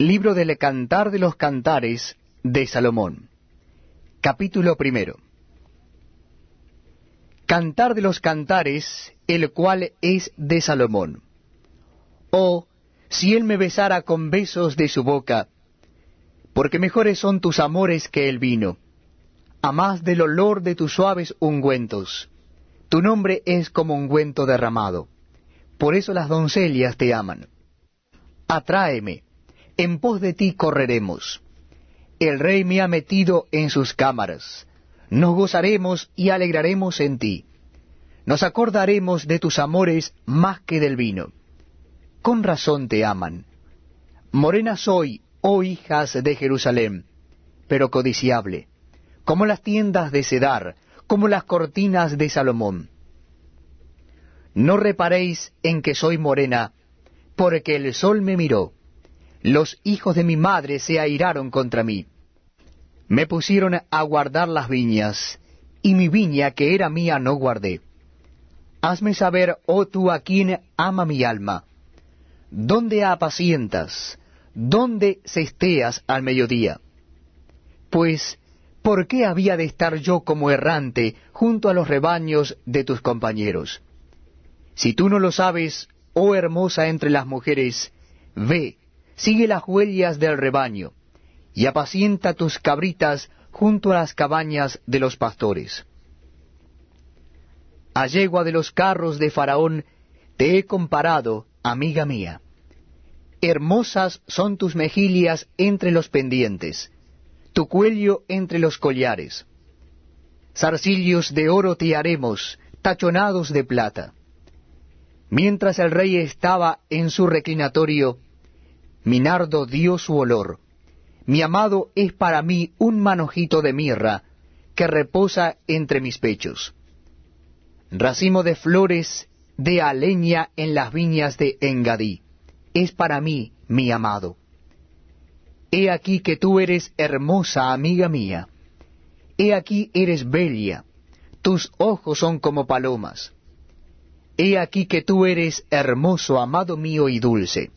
Libro del Cantar de los Cantares de Salomón. Capítulo primero. Cantar de los Cantares, el cual es de Salomón. Oh, si él me besara con besos de su boca, porque mejores son tus amores que el vino, a más del olor de tus suaves ungüentos. Tu nombre es como ungüento derramado. Por eso las doncellas te aman. Atráeme en pos de ti correremos. El rey me ha metido en sus cámaras. Nos gozaremos y alegraremos en ti. Nos acordaremos de tus amores más que del vino. Con razón te aman. Morena soy, oh hijas de Jerusalén, pero codiciable, como las tiendas de Cedar, como las cortinas de Salomón. No reparéis en que soy morena, porque el sol me miró los hijos de mi madre se airaron contra mí. Me pusieron a guardar las viñas, y mi viña que era mía no guardé. Hazme saber, oh tú a quien ama mi alma, ¿dónde apacientas? ¿Dónde cesteas al mediodía? Pues, ¿por qué había de estar yo como errante junto a los rebaños de tus compañeros? Si tú no lo sabes, oh hermosa entre las mujeres, ve, sigue las huellas del rebaño, y apacienta tus cabritas junto a las cabañas de los pastores. A yegua de los carros de Faraón te he comparado, amiga mía. Hermosas son tus mejillas entre los pendientes, tu cuello entre los collares. Zarcillos de oro te haremos, tachonados de plata. Mientras el rey estaba en su reclinatorio, mi nardo dio su olor. Mi amado es para mí un manojito de mirra que reposa entre mis pechos. Racimo de flores de aleña en las viñas de Engadí. Es para mí mi amado. He aquí que tú eres hermosa, amiga mía. He aquí eres bella. Tus ojos son como palomas. He aquí que tú eres hermoso, amado mío y dulce.